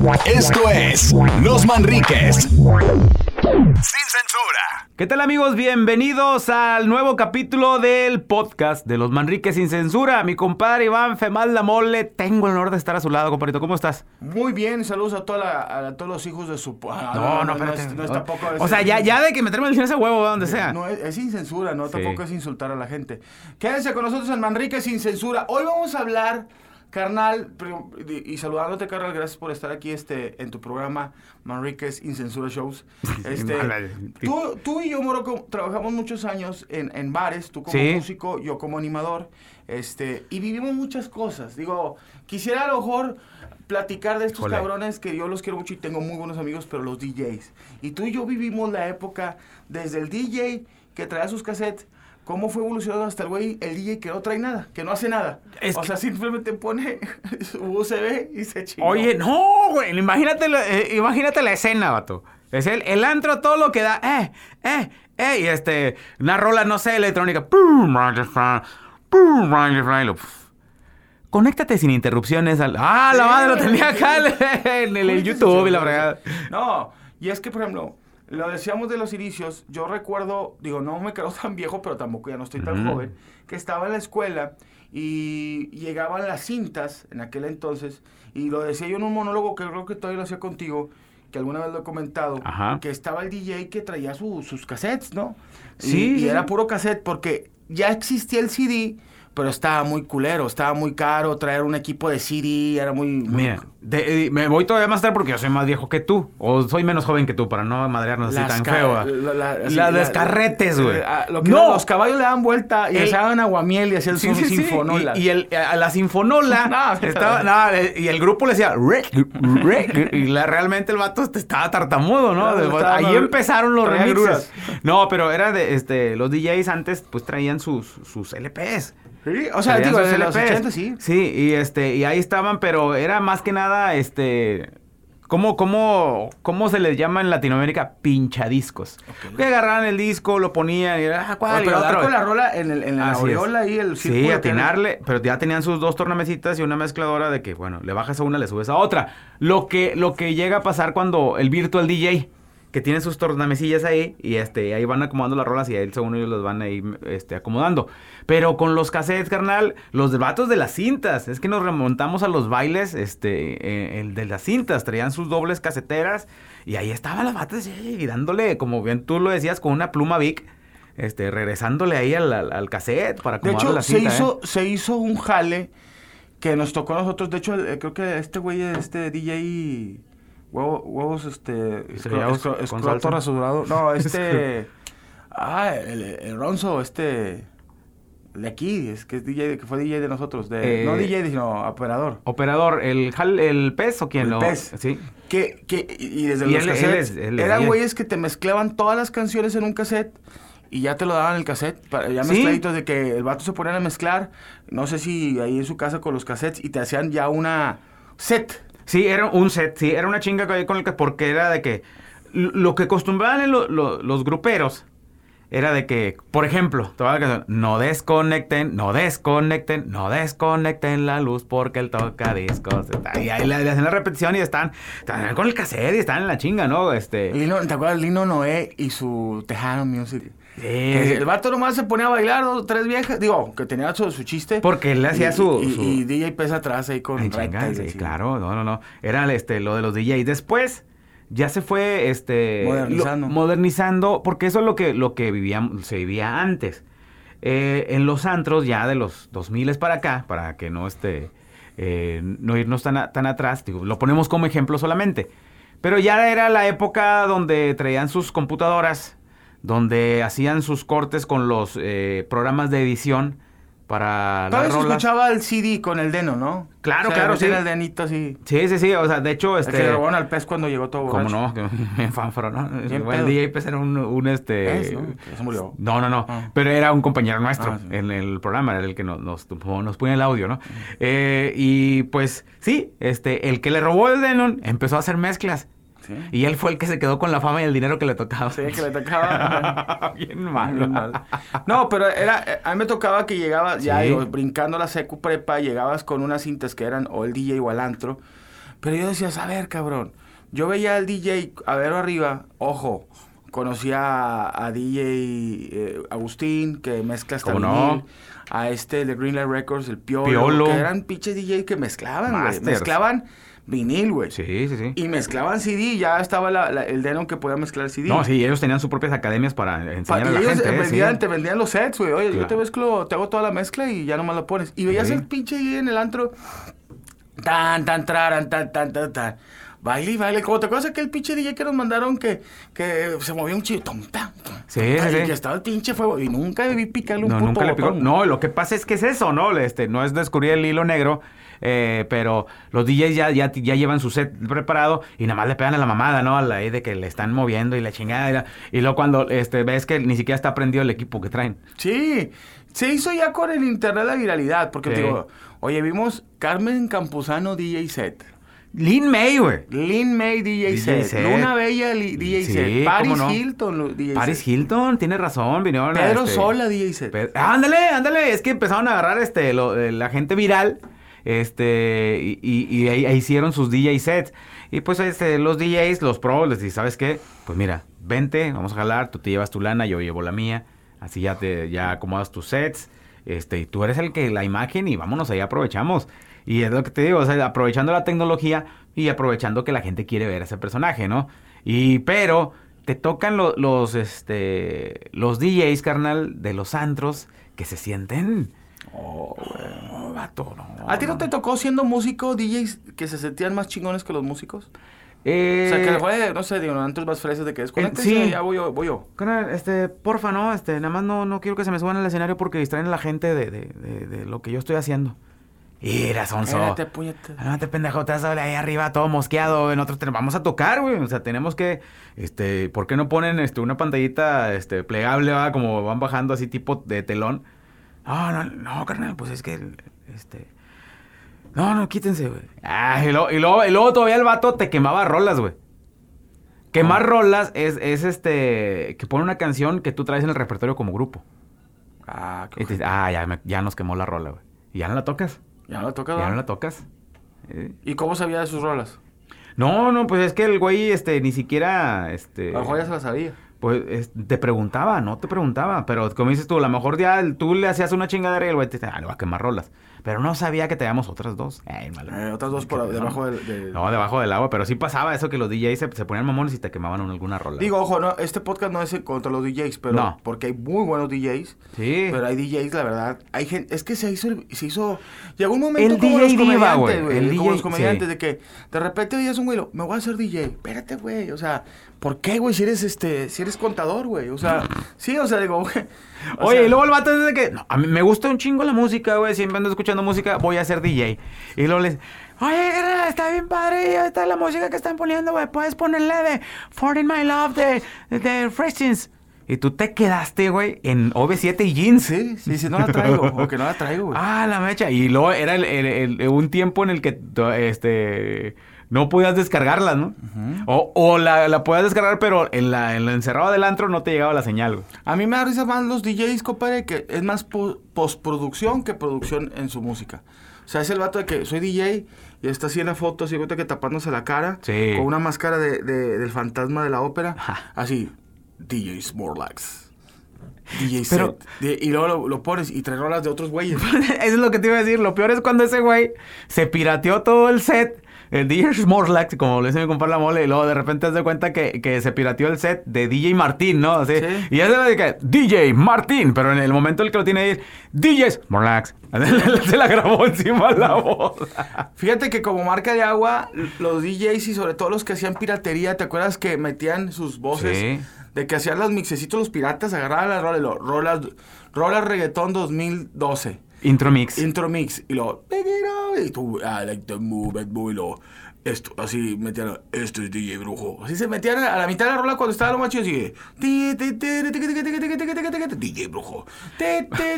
Esto es Los Manriques. Sin censura. ¿Qué tal amigos? Bienvenidos al nuevo capítulo del podcast de Los Manriques sin censura. Mi compadre Iván Femal La Mole, tengo el honor de estar a su lado, compadrito. ¿Cómo estás? Muy bien, saludos a, toda la- a todos los hijos de su... ah, No, no, espérate. es- no es tampoco a o sea, ya, ya de que meterme el ese huevo, donde sea. No, es, es sin censura, no, Sí. tampoco es insultar a la gente. Quédense con nosotros en Manrique sin censura. Hoy vamos a hablar, carnal, y, saludándote, carnal, gracias por estar aquí este, en tu programa Manrique sin censura shows. Este, tú, tú y yo, Moroco, trabajamos muchos años en, en bares, tú como Sí. músico, yo como animador, este, y vivimos muchas cosas. Digo, quisiera a lo mejor platicar de estos cabrones que yo los quiero mucho y tengo muy buenos amigos, pero los DJs. Y tú y yo vivimos la época desde el DJ que traía sus cassettes, cómo fue evolucionando hasta el güey, el DJ que no trae nada, que no hace nada. Es o sea, simplemente pone su USB y se chingó. Oye, no, güey. Imagínate la, eh, imagínate la escena, vato. Es el, el antro, todo lo que da. Eh, eh, eh. Y este, una rola, no sé, electrónica. Conéctate sin interrupciones al. ¡Ah, la madre lo tenía acá en el, el YouTube y la fregada! No, y es que, por ejemplo, lo decíamos de los inicios, yo recuerdo, digo, no me quedo tan viejo, pero tampoco ya no estoy tan joven, que estaba en la escuela y llegaban las cintas en aquel entonces, y lo decía yo en un monólogo que creo que todavía lo hacía contigo, que alguna vez lo he comentado, Ajá. que estaba el DJ que traía su- sus cassettes, ¿no? Sí, Y, era puro cassette porque ya existía el CD, pero estaba muy culero, estaba muy caro, traer un equipo de CD era muy... muy- Mira, de- eh, me voy todavía más tarde porque yo soy más viejo que tú. O soy menos joven que tú, para no madrearnos así tan feo. ¿va? la- la- así, Las la- descarretes, güey. eh, ah, No. los caballos le daban vuelta y El- echaban aguamiel y hacían Sí, sinfonola. Y, y el, a la sinfonola No, estaba, no, eh, y el grupo le decía "Rec, rec", y la- realmente el vato este, estaba tartamudo, ¿no? Claro, De- estaba- ahí empezaron los remixes. No, pero era de este los DJs antes pues traían sus sus LPs. Sí, o sea, digo, los LPs. 80 sí. Sí, y este y ahí estaban, pero era más que nada este ¿Cómo, cómo, ¿Cómo se les llama en Latinoamérica? Pinchadiscos. Que agarraban el disco, lo ponían y era, ah, ¿cuál? Oye, Y pero otro. con la rola en, el, en la aureola ahí, el Sí, atinarle, pero ya tenían sus dos tornamesitas y una mezcladora de que, bueno, le bajas a una, le subes a otra. Lo que, lo que llega a pasar cuando el virtual DJ, que tiene sus tornamesillas ahí, y este, ahí van acomodando las rolas y ahí según ellos los van ahí este, acomodando. Pero con los cassettes, carnal, los vatos de las cintas, es que nos remontamos a los bailes, este, eh, el de las cintas, traían sus dobles caseteras, y ahí estaban las vatos eh, y dándole, como bien tú lo decías, con una pluma Vic. Este, regresándole ahí al, al, al cassette para De acomodar hecho, la se, ¿eh? hizo, se hizo un jale que nos tocó a nosotros. De hecho, eh, creo que este güey, este DJ... Huevo- huevos, este... Estrellados escro- con escroto salsa. rasurado. No, este... ah, el, el Ronzo, este... De aquí, es que es DJ, que fue DJ de nosotros. De, Eh, no DJ, sino operador. Operador, ¿el, el pez o quién? El lo- pez. Sí. Que, que, y desde Y los él- él cassettes, es- él es eran güeyes que te mezclaban todas las canciones en un cassette y ya te lo daban el cassette, para- ya Sí. mezcladitos de que el vato se ponían a mezclar, no sé si ahí en su casa con los cassettes y te hacían ya una set. Sí, era un set, sí, era una chinga que- con el que, porque era de que lo que acostumbraban los gruperos era de que, por ejemplo, no desconecten, no desconecten, no desconecten la luz porque él toca discos. Y ahí le hacen la repetición y están, están con el cassette y están en la chinga, ¿no? Este, Lino, ¿Te acuerdas? Lino Noé y su Tejano Music. Que el vato nomás se ponía a bailar dos, tres viejas, digo, que tenía su, su chiste. Porque él hacía Y- su- Y, su- y DJ pesa atrás ahí con Ay, recta chinga, y sí, así. claro, no, no, no. Era este, lo de los DJs. Después ya se fue este Modernizando. lo- modernizando, porque eso es lo que, lo que vivíamos, se vivía antes. Eh, en los antros ya de los 2000 para acá, para que no este, eh, no irnos tan, a- tan atrás, digo, lo ponemos como ejemplo solamente. Pero ya era la época donde traían sus computadoras, donde hacían sus cortes con los eh, programas de edición para Todavía se escuchaba el CD con el deno, ¿no? Claro, O sea, claro, sí. el denito así. Sí, sí, sí, o sea, de hecho, El que este... le robaron al pez cuando llegó todo ¿Cómo borracho. no? Que en fanfaro, ¿no? El. DJ pues era un, un, este... Es, ¿no? Que se murió. No, no, no. Ah. Pero era un compañero nuestro Ah, sí. en el programa, era el que nos, nos, nos pone el audio, ¿no? Eh, y pues sí, este, el que le robó el Denon empezó a hacer mezclas. Sí. Y él fue el que se quedó con la fama y el dinero que le tocaba. Sí, que le tocaba. Bien malo. Mal. No, pero era, eh, a mí me tocaba que llegabas, ya Sí. digo, brincando la secu prepa, llegabas con unas cintas que eran o el DJ o el antro, Pero yo decía, a ver, cabrón. Yo veía al DJ a verlo arriba, ojo. Conocía a, a DJ eh, Agustín, que mezcla hasta. A este de Greenlight Records, el Piolo. Piolo. Que eran pinches DJ que mezclaban, güey. Mezclaban vinil, güey. Sí, sí, sí. Y mezclaban CD, ya estaba la- la- el Denon que podía mezclar CD. No, sí, ellos tenían sus propias academias para Pa- enseñar a y la ellos gente. eh, ¿eh? vendían, Sí. te vendían los sets, güey. Oye, yo Claro. te mezclo, te hago toda la mezcla y ya nomás lo pones. Y veías Sí. el pinche ahí en el antro. Tan, tan, traran, tan, tan, tan, tan. Baile y baile. Como te acuerdas aquel pinche DJ que nos mandaron que, que se movía un chido. Tom, tam, tom, Sí, tom, sí, y que estaba el pinche fuego. Y nunca debí picarle un No, puto nunca le picó. No, lo que pasa es que es eso, ¿no? Este, no es descubrir el hilo negro, eh, pero los DJs ya, ya, ya llevan su set preparado y nada más le pegan a la mamada, ¿no? A la de que le están moviendo y la chingada. Y, la- y luego cuando este, ves que ni siquiera está prendido el equipo que traen. Sí, se hizo ya con el internet la viralidad. Porque te digo, oye, vimos Carmen Campuzano DJ set. Lin May, güey. Lin May DJ, DJ set. set. Luna Bella DJ Sí, set. Paris no. Hilton DJ Paris set. Hilton, tiene razón, vinieron Pedro este, Sola DJ set. Pe- ándale, ándale, es que empezaron a agarrar este lo- eh, la gente viral, este, y, ahí, hicieron sus DJ sets. Y pues este, los DJs, los pros, les dicen, ¿sabes qué? Pues mira, vente, vamos a jalar, tú te llevas tu lana, yo llevo la mía, así ya te, ya acomodas tus sets, este, y tú eres el que la imagen y vámonos ahí aprovechamos. Y es lo que te digo, o sea, aprovechando la tecnología y aprovechando que la gente quiere ver a ese personaje, ¿no? Y pero te tocan lo- los este los DJs, carnal, de los antros que se sienten Oh, güey. oh, vato, no. ¿A ti no te tocó siendo músico DJs que se sentían más chingones que los músicos? Eh, o sea, que fue, no sé, digo, antros más fresas de que desconectes sí. ya voy yo, voy yo. este, porfa, no, este, nada más no, no quiero que se me suban al escenario porque distraen a la gente de, de, de, de lo que yo estoy haciendo. Mira, sonso. Espérate, puñete. No te pendejo, te vas a ver ahí arriba todo mosqueado. Nosotros te vamos a tocar, güey. O sea, tenemos que, este, ¿por qué no ponen este, una pantallita este, plegable, va? Como van bajando así tipo de telón. No, no, no, carnal, pues es que, este... No, no, quítense, güey. Ah, y luego, y, luego, y luego todavía el vato te quemaba rolas, güey. Quemar rolas es, es este, que pone una canción que tú traes en el repertorio como grupo. Ah, qué te ah, ya, me- ya nos quemó la rola, güey. Y ya no la tocas. Ya no la toca, Ya no la tocas. Eh, ¿Y cómo sabía de sus rolas? No, no, pues es que el güey, este, ni siquiera, este... A lo mejor ya se la sabía. Pues es- te preguntaba, no te preguntaba. Pero como dices tú, a lo mejor ya tú le hacías una chingadera y el güey te dice, ah, le va a quemar rolas. Pero no sabía que teníamos otras dos. Ay, malo. Eh, otras dos por debajo del... del- No, debajo del agua. Pero sí pasaba eso que los DJs se, se ponían mamones y te quemaban una- alguna rola. Digo, ojo, no, este podcast no es contra los DJs, pero No. porque hay muy buenos DJs. Sí. Pero hay DJs, la verdad, hay gente, es que se hizo, se hizo, llegó un momento El como DJ los diva, comediantes, güey, el como DJ, los comediantes, sí. de que de repente veías un güey, me voy a hacer DJ, espérate, güey, o sea, ¿por qué, güey, si eres, este, si eres contador, güey, o sea, sí, o sea, digo, güey, Oye, sea, y luego el vato dice que no, a mí me gusta un chingo la música, güey. Siempre ando escuchando música, voy a ser DJ. Y luego les, oye, está bien padre, está la música que están poniendo, güey. Puedes ponerle de For in My Love de, de Fresh Jeans. Y tú te quedaste, güey, en OV7 y jeans. sí, sí, sí, no la traigo, o que no la traigo, güey. Ah, la mecha. Y luego era el- el- el- un tiempo en el que este no podías descargarlas, ¿no? O, o la, la podías descargar, pero en la, en la encerrado del antro no te llegaba la señal, güey. A mí me da risa más los DJs, compadre, que es más po- postproducción que producción en su música. O sea, es el vato de que soy DJ y está así en la foto, así que tapándose la cara, Sí. con una máscara de, de- del fantasma de la ópera, Ajá. así, DJ Smorlax. DJ Pero- set. De- y luego lo, lo pones y trae rolas de otros güeyes. Eso es lo que te iba a decir. Lo peor es cuando ese güey se pirateó todo el set. El DJ Smorlax, como le dice mi compadre la mole, y luego de repente te das cuenta que, que se pirateó el set de DJ Martín, ¿no? Así, Sí. Y ya se ve que DJ Martín, pero en el momento en el que lo tiene ahí, DJ Smorlax. se la grabó encima la voz. Fíjate que como marca de agua, los DJs y sobre todo los que hacían piratería, ¿te acuerdas que metían sus voces? Sí de que hacían los mixecitos los piratas, agarraban las rolas, lo, rolas, rolas reggaetón 2012. Intro mix. Intro mix. Y luego, y tú, I like to move it, muy esto, así metían, esto es DJ Brujo. Así se metían a la mitad de la rola cuando estaba lo macho y sigue, DJ Brujo.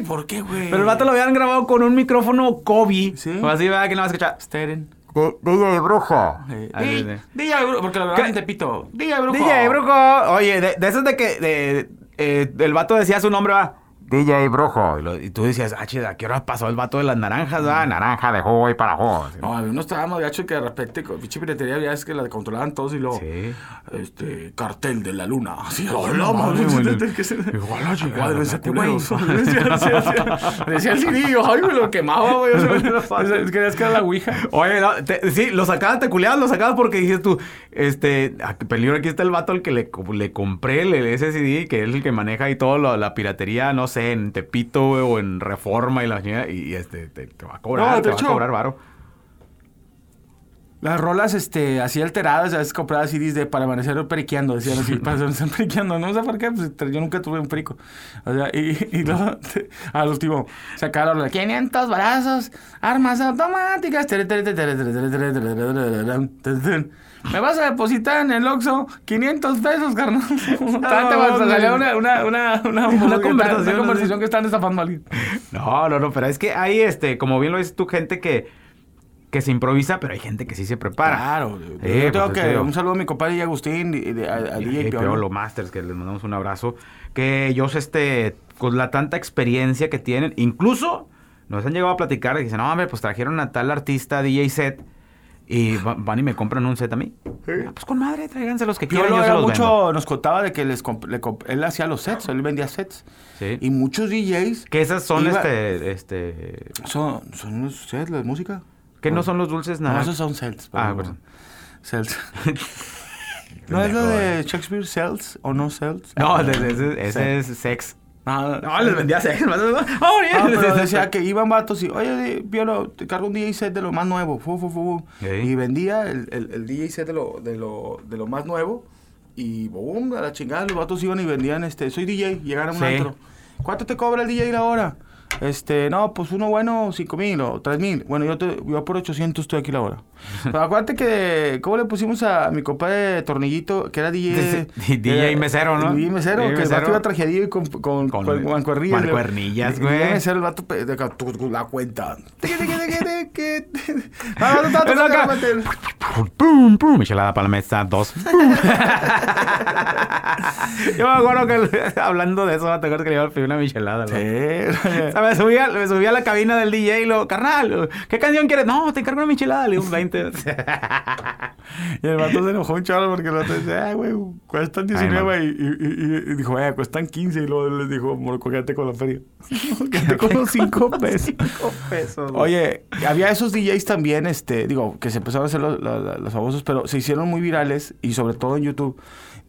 ¿Por qué, güey? Pero el vato lo habían grabado con un micrófono Kobe. Sí. Así, ¿verdad? Que no va a escuchar. Steren. De, Villa de Brujo. Sí. Ay, de, Villa de Brujo, porque la verdad en Tepito. Villa de Brujo. Villa de Brujo. Oye, de, de esos de que eh, el vato decía su nombre, va. DJ Brujo. Y, lo- y tú decías, ah, chida, ¿a qué hora pasó el vato de las naranjas? Ah, naranja de jugo y para jugo. No, había unos tramos gacho que de repente, pinche piratería, ya es que la controlaban todos y luego. Sí. Este, cartel de la luna. Así, hola, madre, Igual la espérate, güey. culeros. Decía el yo, ay, me lo quemaba, güey. Creías que era la ouija. Oye, no, te- sí, lo sacabas, te culeabas, lo sacabas porque dices tú, este, a- peligro, aquí está el vato al que le, le compré el, ese CD, que es el que maneja ahí todo lo- la piratería, no sé, en Tepito, güey, o en Reforma y la y, y, este, te, te va a cobrar, No, te va a cobrar varo. Las rolas este, así alteradas, a veces compraba CDs de para amanecer periqueando, decían así, para amanecer periqueando. No sé por qué, pues yo nunca tuve un perico. O sea, y, y luego al último sacaron la 500 balazos, armas automáticas. Me vas a depositar en el Oxxo 500 pesos, carnal. No, una, una, una, una, conversación, que están estafando a alguien. No, no, no, pero es que hay, este, como bien lo dices tú, gente que que se improvisa, pero hay gente que sí se prepara. Claro, Sí, yo pues, tengo es que, un saludo a mi compadre y Agustín, y, de- a, a Y DJ y Piolo. Piolo Masters, que les mandamos un abrazo. Que ellos, este, con la tanta experiencia que tienen, incluso nos han llegado a platicar y dicen, no, hombre, pues trajeron a tal artista DJ set y va- van y me compran un set a mí. Ah, pues con madre, tráiganse los que quieran, Piolo yo se era los mucho, vendo. nos contaba de que les comp- le comp- él hacía los sets, él vendía sets. Sí. Y muchos DJs Que esas son, Iba- este, este... son, son los sets, la música. Que no son los dulces No, nada. esos son sets. Ah, perdón. Sets. ¿No es lo de Shakespeare Cells o no Cells? No, ese, ese- es sex. No, No, les vendía sex. ¡Oh, Ah, bien! pero decía que iban vatos y, oye, Piolo, te cargo un DJ set de lo más nuevo. Fu, fu, fu. Sí. Y vendía el, el, el DJ set de lo, de, lo, de lo más nuevo. Y boom, a la chingada, los vatos iban y vendían, este, soy DJ, llegaron a un Sí. antro. ¿Cuánto te cobra el DJ la hora? Este, no, pues uno bueno, cinco mil o tres mil. Bueno, yo, te, yo por 800 estoy aquí la hora. Pero acuérdate que, ¿cómo le pusimos a mi compadre Tornillito, que era DJ? DJ mesero, ¿no? DJ mesero, que el vato iba trajeadillo y con, con, Con- mancuernillas. mancuernillas, Y- y DJ güey. mesero, el vato la cuenta. ¡Pum, pum! Michelada para la mesa, dos. Yo me acuerdo que hablando de eso, te acuerdas que le iba a pedir una michelada. Sí. O sea, me subí, a, la cabina del DJ y lo, carnal, ¿qué canción quieres? No, te encargo una michelada, le digo un 20. Y el vato se enojó un chorro porque el vato dice, ay, güey, cuestan 19 y, y, y- y dijo, eh, cuestan 15 y luego les dijo, morco, quédate con la feria. quédate con los 5 pesos. pesos. Oye, había esos DJs también, este, digo, que se empezaron a hacer los, los- los famosos, pero se hicieron muy virales y sobre todo en YouTube.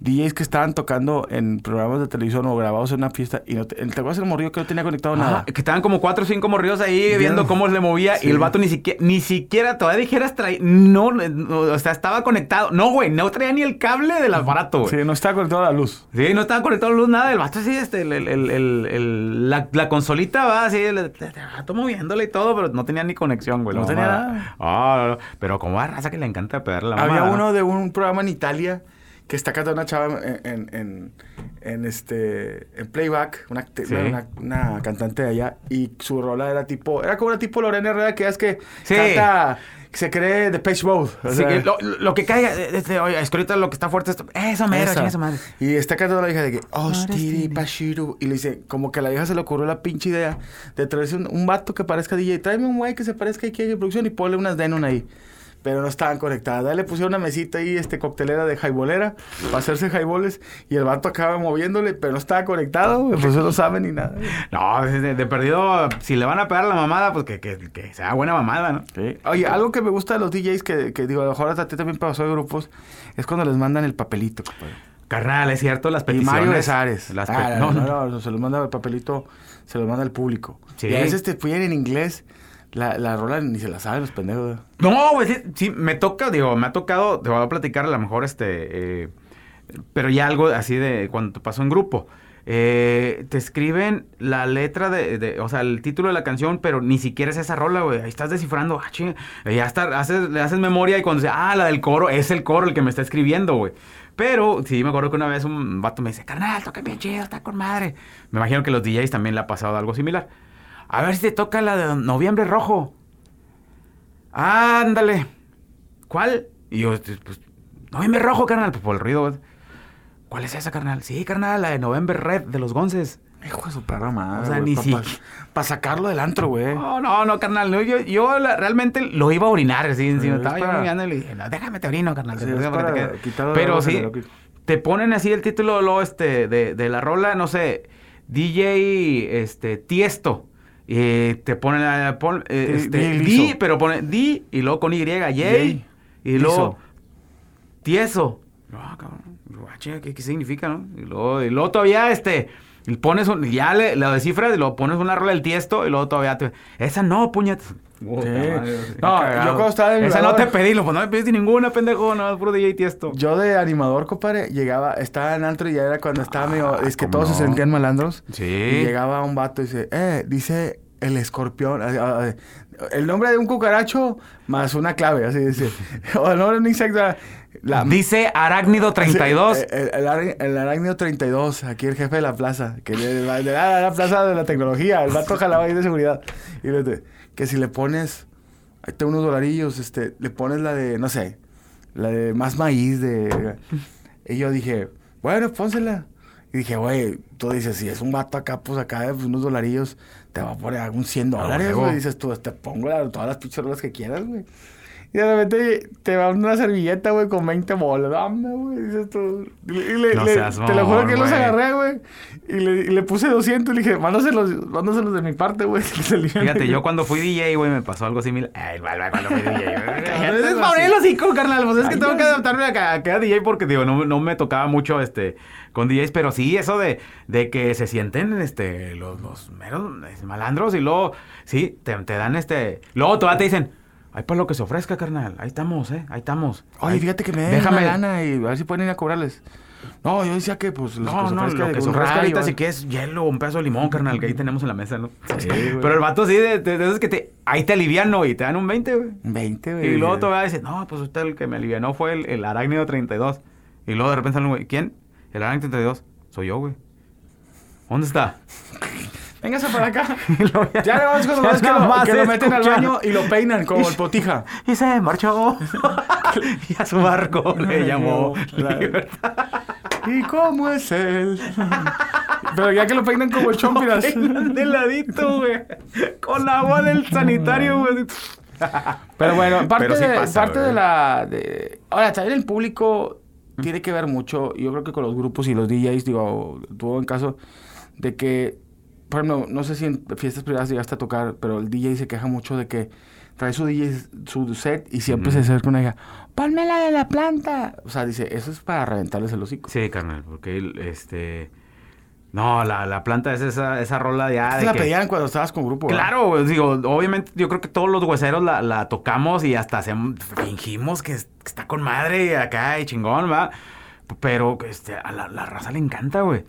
DJs que estaban tocando en programas de televisión o grabados en una fiesta y no te, ¿te acuerdas el morrillo que no tenía conectado nada? Que estaban como cuatro o cinco morridos ahí viendo cómo le movía Sí. y el vato ni siquiera, ni siquiera todavía dijeras traía, no, no, o sea, estaba conectado. No, güey, no traía ni el cable del aparato, güey. Sí, no estaba conectado a la luz. Sí, no estaba conectado a luz, nada. El vato así, este, el, el, el, el- el- la, la consolita va así, el, vato moviéndole y todo, pero no tenía ni conexión, güey. la No tenía nada. Ah. Pero como a raza que le encanta pegarle la Había mamada, ¿no? uno de un programa en Italia que está cantando una chava en, en, en, en este en playback, una, acte- Sí. una, una cantante de allá, y su rola era tipo, era como una tipo Lorena Herrera que es que Sí. canta, que se cree de Page Mode. o Sí, sea, que lo, lo que caiga, este, oye, es que ahorita lo que está fuerte es. Eso mero, esa. madre. Y está cantando la hija de que, Ostiri Ostiri. Pashiru. Y le dice, como que a la vieja se le ocurrió la pinche idea de traerse un, un vato que parezca DJ. Tráeme un güey que se parezca aquí en producción y ponle unas Denon ahí. Pero no estaban conectadas. Ya le pusieron una mesita ahí, este, coctelera de jaibolera, para hacerse jaiboles. Y el vato acaba moviéndole, pero no estaba conectado. Pues no saben ni nada. No, de, de perdido, si le van a pegar la mamada, pues que, que, que sea buena mamada, ¿no? Oye, algo que me gusta de los DJs, que, que digo, a lo mejor hasta a ti también pasó de grupos, es cuando les mandan el papelito, compadre. Carnal, es cierto, las Y peticiones. Mario Besares. Las Ah, no, no, no, se los manda el papelito, se los manda al público. Sí. Y a veces te piden en inglés, la, la rola ni se la saben los pendejos. No, güey, sí, sí, me toca, digo, me ha tocado, te voy a platicar a lo mejor este, eh, pero ya algo así de cuando te pasó en grupo. Eh, te escriben la letra de, de- o sea, el título de la canción, pero ni siquiera es esa rola, güey. Ahí estás descifrando, ah, chinga. Ya está, haces, le haces memoria y cuando dice, ah, la del coro, es el coro el que me está escribiendo, güey. Pero sí, me acuerdo que una vez un vato me dice, carnal, toca bien chido, está con madre. Me imagino que los DJs también le ha pasado algo similar. A ver si te toca la de Noviembre Rojo. Ándale. ¿Cuál? Y yo, pues, Noviembre Rojo, carnal, pues por el ruido. güey. ¿Cuál es esa, carnal? Sí, carnal, la de November Red de los Gonces. Hijo de su perra madre. O sea, ni Para si- sacarlo del antro, güey. No, no, no, carnal. no, yo yo la- realmente lo iba a orinar. Así, encima. es estaba yo orinando y le dije, no, déjame te orino, carnal. Sí, te es orino para que para te quede". quitarlo de Pero sí, te ponen así el título luego, este, de, de la rola, no sé, DJ este, Tiesto. Y te ponen la. pon- eh, Di- este, di pero pone Di y luego con Y. Jay. Y luego. Tieso. Ah, cabrón. Ah, ¿qué, qué significa, no? Y luego, y luego todavía, este, y pones un, ya le, lo descifras y luego pones una rola del tiesto y luego todavía te, esa no, puñetas. No, yo cuando estaba en Esa no te pedí, lo, pues no me pediste ninguna, pendejo, no, es puro DJ tiesto. Yo de animador, compadre, llegaba, estaba en antro y ya era cuando estaba medio, es que Ah, ¿cómo todos se sentían malandros. Sí. Y llegaba un vato y dice, eh, dice el escorpión, ah, ah, el nombre de un cucaracho más una clave, así dice. o el nombre de un insecto. La, Dice Arácnido 32. Sí, el, el, el arácnido 32, aquí el jefe de la plaza, que de, la, de la- la plaza de la tecnología, el vato jalaba ahí de seguridad. Y le dice, que si le pones, ahí te unos dolarillos, este, le pones la de, no sé, la de más maíz de... Y yo dije, bueno, pónsela. Y dije, güey, tú dices, si es un vato acá, pues acá, pues, unos dolarillos, te va a poner algún 100 A dólares, güey. Dices tú, te pongo la- todas las pinches rolas que quieras, güey. Y de repente te va una servilleta, güey, con 20 bolas. Dame, güey. Dices tú. Y le, y No le- seas te lo juro que los agarré, güey. Y le, y le puse 200. Le dije, mándaselos, mándaselos de mi parte, güey. que se aliviane". Fíjate, yo cuando fui DJ, güey, me pasó algo similar. Ay, igual, igual, cuando fui DJ. hocico, carnal. Pues es que Ay, tengo que adaptarme a, a cada DJ porque, digo, no, no me tocaba mucho, este, con DJs. Pero sí, eso de, de que se sienten, este, los, los meros malandros y luego, sí, te, te dan, este... Luego todavía te dicen, ay, para lo que se ofrezca, carnal. Ahí estamos, ¿eh? Ahí estamos. Oye, Ahí- fíjate que me den Déjame... una lana y a ver si pueden ir a cobrarles. No, yo decía que, pues, los No, que se no, lo que se un ofrezca ahorita ¿eh? sí que es hielo, un pedazo de limón, carnal, que ahí tenemos en la mesa, ¿no? Sí, güey. Pero el vato sí, de, de, de esos que te... Ahí te aliviano y te dan un 20, güey. 20, güey. Y luego todavía dice, no, pues usted el que me alivianó fue el, el arácnido 32. Y luego de repente sale un güey, ¿quién? El arácnido 32. Soy yo, güey. ¿Dónde está? Véngase para acá. Ya le vamos ya ves que, lo, más que lo meten al baño y lo peinan como el potija. Y se marchó. y a su barco le llamó La- Libertad. ¿Y cómo es él? Pero ya que lo peinan como el chompiras. De ladito, güey. Con agua del sanitario, güey. Pero bueno, parte, Pero sí de, parte de la... De... Ahora, también el público tiene que ver mucho, yo creo que con los grupos y los DJs, digo, tuvo en caso de que, por ejemplo, no sé si en fiestas privadas llegaste a tocar, pero el DJ se queja mucho de que trae su DJ, su set y siempre se acerca una hija, ponme la de la planta. O sea, dice, eso es para reventarles el hocico. Sí, carnal, porque este... No, la, la planta es esa, esa rola ya Esta de la que- pedían cuando estabas con grupo. ¿verdad? Claro, güey, digo, obviamente yo creo que todos los hueseros la, la tocamos y hasta hacemos, fingimos que, es- que está con madre y acá y chingón, va. Pero este, a la, la raza le encanta, güey.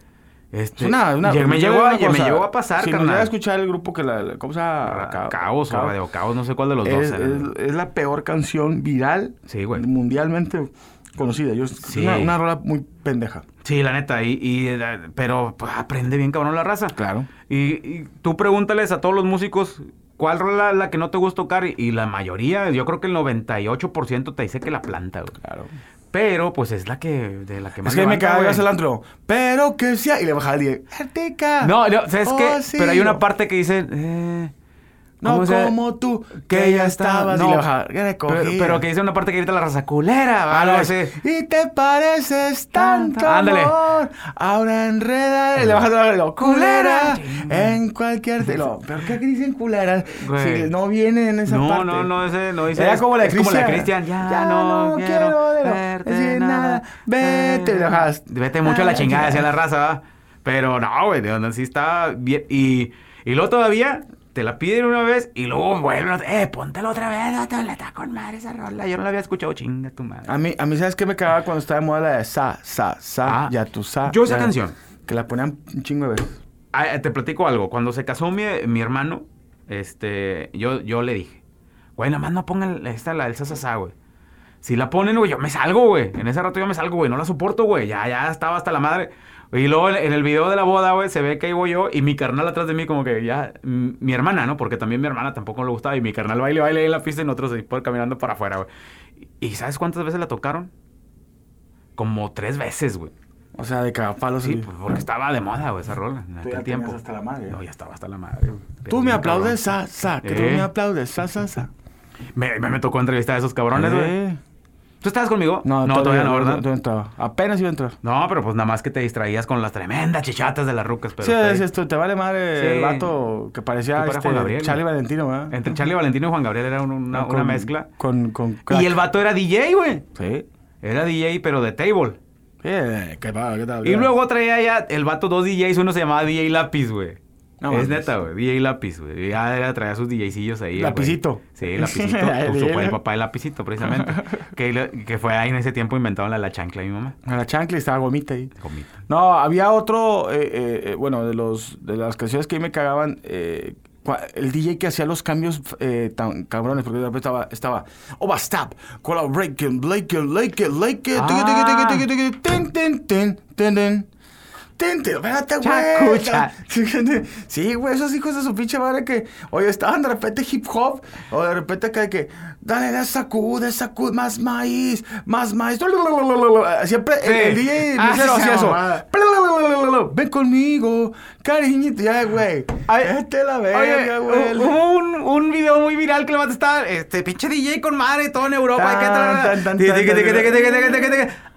Este, Es una, una, me, llegó, a- me llegó a pasar, Si nos carnal. llega a escuchar el grupo que la... ¿Cómo se llama? Caos o Caos. Radio Caos, no sé cuál de los es, dos. era. es- es la peor canción viral Sí, güey. mundialmente conocida. Yo, Sí. Una, una rola muy pendeja. Sí, la neta, y, y, eh, pero pues, aprende bien cabrón la raza. Claro. Y, y tú pregúntales a todos los músicos cuál rola la que no te gusta tocar y, y la mayoría, yo creo que el 98% te dice que la planta, güey. Claro. Pero pues es la que de la que más Es que me al antro. Pero que sea. Y le bajaba el 10. Artica. No, no, ¿sabes Oh, qué? sí. Pero hay una parte que dice eh, No ¿cómo se- como tú, que ya estabas. No, y. "Ya pero, cogí". pero que dice una parte que grita la raza culera, Ah, Y te pareces tanto Ándale. amor, ahora enreda y le lo, culera en cualquier lo, ¿Pero qué dicen culera? Si no viene en esa no, parte. no, no, ese no dice. Era como la de Cristian. Cristian. Ya, no, quiero, lo- verte decir nada. Vete, Eh. Vete mucho a la Ah, chingada hacia la raza. Pero no, güey, de donde sí está bien. Y, y luego todavía te la piden una vez y luego vuelven. Eh, póntela otra vez, le está con madre esa rola. Yo no la había escuchado, chinga tu madre. A mí, a mí, ¿sabes qué me cagaba cuando estaba de moda la de sa, sa, sa, Ah, ya tú sa? yo esa ya- canción. Que la ponían un chingo de veces. Ah, eh, te platico algo. Cuando se casó mi, mi hermano, este, yo, yo le dije, güey, nada más no pongan esta, la del sasasá, güey. Si la ponen, güey, yo me salgo, güey. En ese rato yo me salgo, güey. No la soporto, güey. Ya, ya estaba hasta la madre. Y luego en el video de la boda, güey, se ve que ahí voy yo y mi carnal atrás de mí como que ya... Mi hermana, ¿no? Porque también mi hermana tampoco le gustaba y mi carnal baile, baile ahí en la pista y nosotros ahí por caminando para afuera, güey. ¿Y sabes cuántas veces la tocaron? Como tres veces, güey. O sea, de cagapalos. Sí, y- pues, porque estaba de moda, güey, esa rola en Tú ya aquel tenías tiempo. hasta la madre. No, ya estaba hasta la madre. güey. Tú me aplaudes, sa, sa, que tú Eh. me aplaudes, sa, sa, sa. Me, me, me tocó entrevistar a esos cabrones, güey. Eh. ¿Tú estabas conmigo? No, todavía, no, ¿verdad? No, entraba. Apenas iba a entrar. No, pero pues nada más que te distraías con las tremendas chichatas de las rucas. Pero sí, es esto, te vale madre Sí. el vato que parecía este, Juan Gabriel, Charlie. Valentino, ¿verdad? Entre Charlie Valentino y Juan Gabriel era un- una, Ah, una mezcla. Con, con. Y el vato era DJ, güey. Sí. Era DJ, pero de table. Sí, ¿qué tal? ¿Qué tal? Y luego traía ya el vato dos DJs, uno se llamaba DJ Lápiz, güey. No es neta, güey. DJ Lápiz, güey. Ya era- traía sus DJcillos ahí. Lapicito. Sí, Lapicito. Fue el papá de Lapicito, precisamente. que, que fue ahí en ese tiempo inventaron la, la chancla de mi mamá. La chancla y estaba gomita ahí. Gomita. No, había otro, eh, eh, eh, bueno, de los de las canciones que a mí me cagaban, eh, el DJ que hacía los cambios eh, tan cabrones, porque de repente estaba, estaba, oh, va, stop, collaboration, like it, espérate, güey. Sí, güey, esos hijos de su pinche madre que, oye, estaban de repente hip hop, o de repente que, que dale, de sacud, de sacud, más maíz, más maíz. Siempre el, el DJ Ah, mesero esa hacía eso. mamada. Ven conmigo, cariñito. Ya, güey. Este la verga, Oye, güey. hubo un, un video muy viral que le va a estar, este, pinche DJ con madre, todo en Europa. Tan, tan, tan.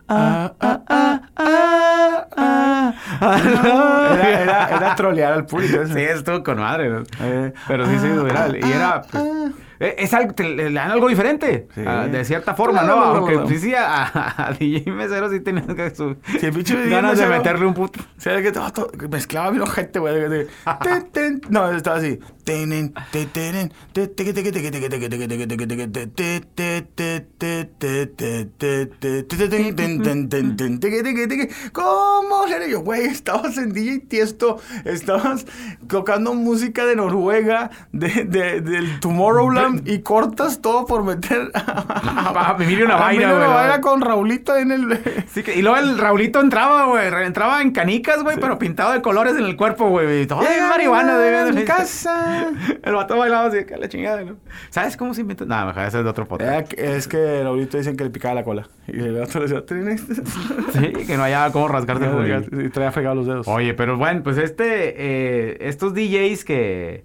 Ah, ah, ah, ah, ah, ah. Era, era, era trolear al público. eso. Sí, estuvo con madre. Eh, Pero sí se hizo viral. Y era, pues, ah. eh, es algo, te, le dan algo diferente. A, de cierta forma, ¿no? no, no Aunque no, a, DJ Mesero sí tenías que su, sí, el ganas de meterle un puto. ¿Sabes que todo, todo, mezclaba bien gente, güey. no, estaba así. ¿Cómo seré yo, güey? Estabas en DJ Tiesto, estabas tocando música de Noruega, de, de, del Tomorrowland y cortas todo por meter A Emilio Navaira, güey. Navaira con Raulito en el... Sí, que- y luego el Raulito entraba, güey. Entraba en canicas, güey, pero pintado de colores en el cuerpo, güey. Todo Llega marihuana, güey. mi casa. El vato bailaba así, que la chingada, ¿no? ¿Sabes cómo se inventó? No, mejor ese es de otro podcast. Que- Es que Raulito dicen que le picaba la cola. Y el otro le decía, "Tienes-". Sí, que no haya cómo rascarte. Y traía fregado los dedos. Oye, pero bueno, pues este, eh, estos DJs que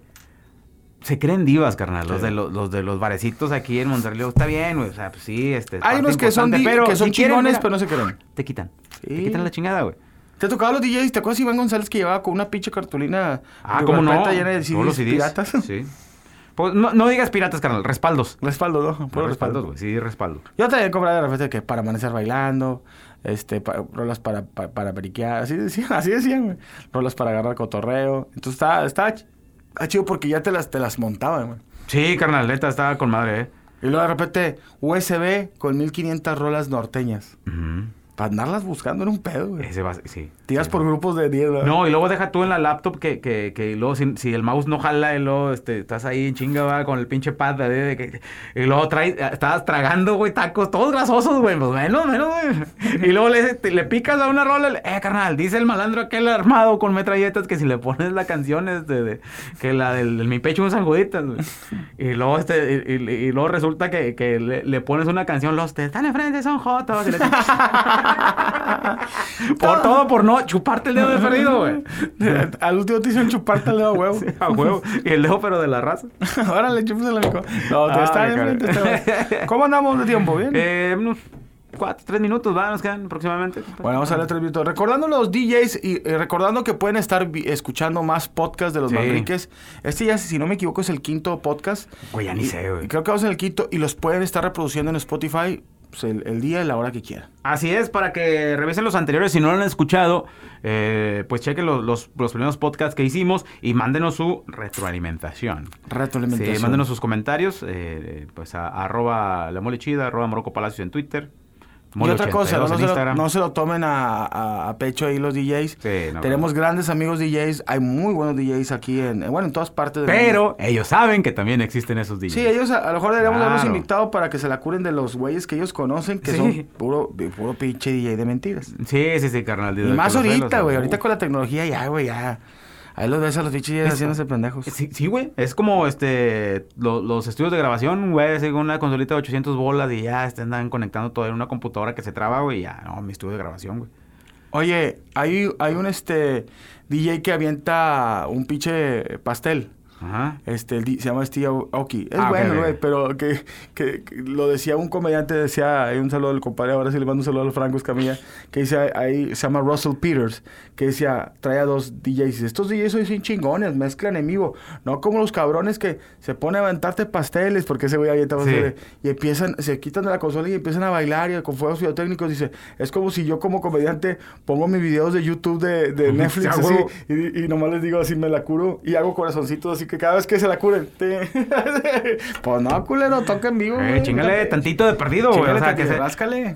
se creen divas, carnal, los Sí. de los, los de los barecitos aquí en Monterrey, está bien, güey, o sea, pues sí, este. es Hay unos que son, di- que son si chingones, pero no se creen. te quitan, te quitan la chingada, güey. ¿Te tocaba los DJs? ¿Te acuerdas Iván González que llevaba con una pinche cartulina Ah, ¿cómo no? llena de CDs los CDs, piratas? Sí. Pues no, no digas piratas, carnal, respaldos. Respaldo, ¿no? Puro respaldos, respaldo. güey, sí, respaldo. Yo también compraba de repente que para amanecer bailando, este, pa- rolas para, pa- para periquear, así decían, así decían, güey. Rolas para agarrar cotorreo. Entonces estaba, estaba estaba chido porque ya te las, te las montaban, güey. Sí, carnal, neta, estaba con madre, eh. Y luego de repente, USB con 1500 rolas norteñas. Ujú. Para andarlas buscando era un pedo, güey. Ese va, sí. Tiras sí, por grupos de 10, ¿verdad? No, y luego deja tú en la laptop que, que, que luego si, si el mouse no jala y luego este, estás ahí en chinga ¿va? con el pinche pad de, de que, y luego traes, estabas tragando, güey, tacos todos grasosos, güey, pues menos, menos, güey. Y luego le, te- le picas a una rola, le- eh, carnal, dice el malandro aquel armado con metralletas que si le pones la canción este, de, que la del, del mi pecho unos sanjuditas, güey. Y luego este, y, y- y luego resulta que, que le, le pones una canción, los te están enfrente, son jotos. y le- por todo por no chuparte el dedo de perdido, güey. Al último te hicieron chuparte el dedo a huevo. Sí, a huevo. Y el dedo, pero de la raza. Órale, chúpasela, mijo. No, te Ah, está enfrente. este- ¿Cómo andamos de tiempo? ¿Bien? Eh, unos cuatro, tres minutos, ¿va? Nos quedan aproximadamente. Bueno, vamos a darle tres minutos. Recordando los DJs y eh, recordando que pueden estar escuchando más podcasts de los Sí. Manriques. Este ya, si no me equivoco, es el quinto podcast. Güey, ya ni Y- sé, güey. Creo que vamos en el quinto y los pueden estar reproduciendo en Spotify pues, el, el día y la hora que quieran. Así es, para que revisen los anteriores. Si no lo han escuchado, eh, pues chequen los, los, los primeros podcasts que hicimos y mándenos su retroalimentación. Retroalimentación. Sí, mándenos sus comentarios, eh, pues a, arroba la mole chida, arroba Morocco Palacios en Twitter. Y otra cosa, no, 82 en se lo, Instagram. no se lo tomen a, a- a pecho ahí los DJs. Sí, no, Tenemos grandes amigos DJs, hay muy buenos DJs aquí en, bueno, en todas partes del mundo. Pero ellos saben que también existen esos DJs. Sí, ellos a, a lo mejor deberíamos haberlos Claro. invitado para que se la curen de los güeyes que ellos conocen, que Sí. son puro, puro pinche DJ de mentiras. Sí, sí, sí, carnal. Y más ahorita, güey. Ahorita con la tecnología ya, güey, ya. Ahí los ves a los Es- haciéndose pendejos. Sí, sí, güey. Es como este lo- los estudios de grabación, güey, con una consolita de 800 bolas y ya andan conectando todo en una computadora que se traba, güey. Ya, no, mi estudio de grabación, güey. Oye, hay, hay un este DJ que avienta un pinche pastel. Ajá. Este, el se llama Steve Aoki. Es Ah, bueno, güey, pero que, que- que lo decía un comediante, decía, hay un saludo al compadre, ahora sí le mando un saludo a los Franco Escamilla, que dice ahí, se llama Russell Peters, que decía, trae a dos DJs, estos DJs son bien chingones, mezclan en vivo, no como los cabrones que se ponen a aventarte pasteles, porque ese güey avienta Sí. pasteles, y empiezan, se quitan de la consola y empiezan a bailar y con fuegos pirotécnicos, dice, es como si yo como comediante pongo mis videos de YouTube de, de Netflix, Sí, así, y, y nomás les digo así, me la curo y hago corazoncitos, así que cada vez que se la curen, te... pues no, culero, toca en vivo. Eh, chingale tantito de perdido, güey. O sea, que, se-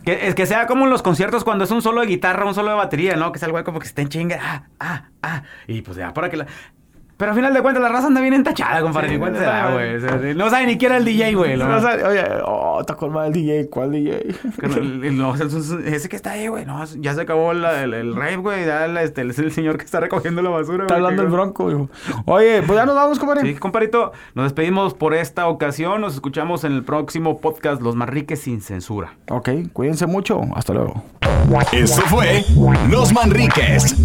que, es que sea como en los conciertos cuando es un solo de guitarra, un solo de batería, ¿no? Que sea el güey como que esté chinga. Ah, ah, ah. Y pues ya, para que la. Pero al final de cuentas, la raza anda bien entachada, compadre. Sí, cuenta está da, mal. güey. O sea, no sabe ni quién era el DJ, güey. No, ¿no? sea, oye, oh, está con mal el DJ, ¿cuál DJ? No, no, ese que está ahí, güey. No, ya se acabó la- el, el rave, güey. Ya la- este, es el señor que está recogiendo la basura, Está hablando el bronco, hijo. Oye, pues ya nos vamos, compadre. Sí, compadrito, nos despedimos por esta ocasión. Nos escuchamos en el próximo podcast Los Marriques sin censura. Ok, cuídense mucho. Hasta luego. Esto fue Los Manriques.